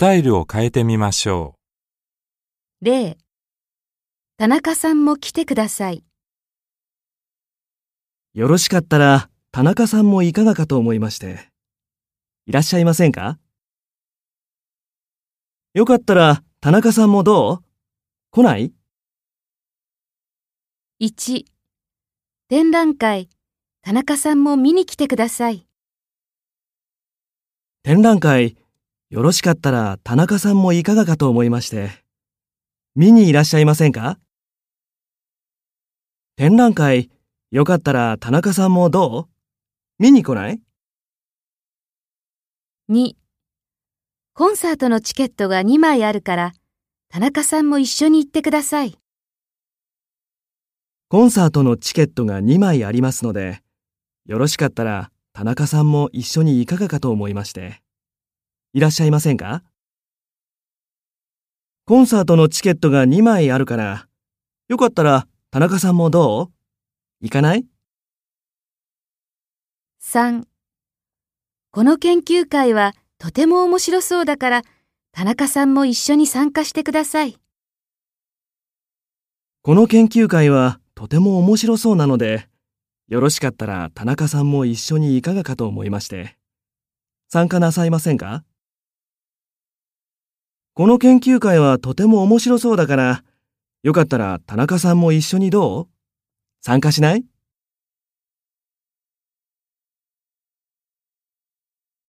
タイルを変えてみましょ例。田中さんも来てください。よろしかったら、田中さんもいかがかと思いまして。いらっしゃいませんか？よかったら、田中さんもどう？来ない？1展覧会、田中さんも見に来てください。展覧会、よろしかったら田中さんもいかがかと思いまして。見にいらっしゃいませんか？展覧会、よかったら田中さんもどう？見に来ない？2コンサートのチケットが2枚あるから、田中さんも一緒に行ってください。コンサートのチケットが2枚ありますので、よろしかったら田中さんも一緒にいかがかと思いまして。いらっしゃいませんか？コンサートのチケットが2枚あるから、よかったら田中さんもどう？行かない？3この研究会はとても面白そうだから、田中さんも一緒に参加してください。この研究会はとても面白そうなので、よろしかったら田中さんも一緒にいかがかと思いまして。参加なさいませんか？この研究会はとても面白そうだから、よかったら田中さんも一緒にどう？参加しない？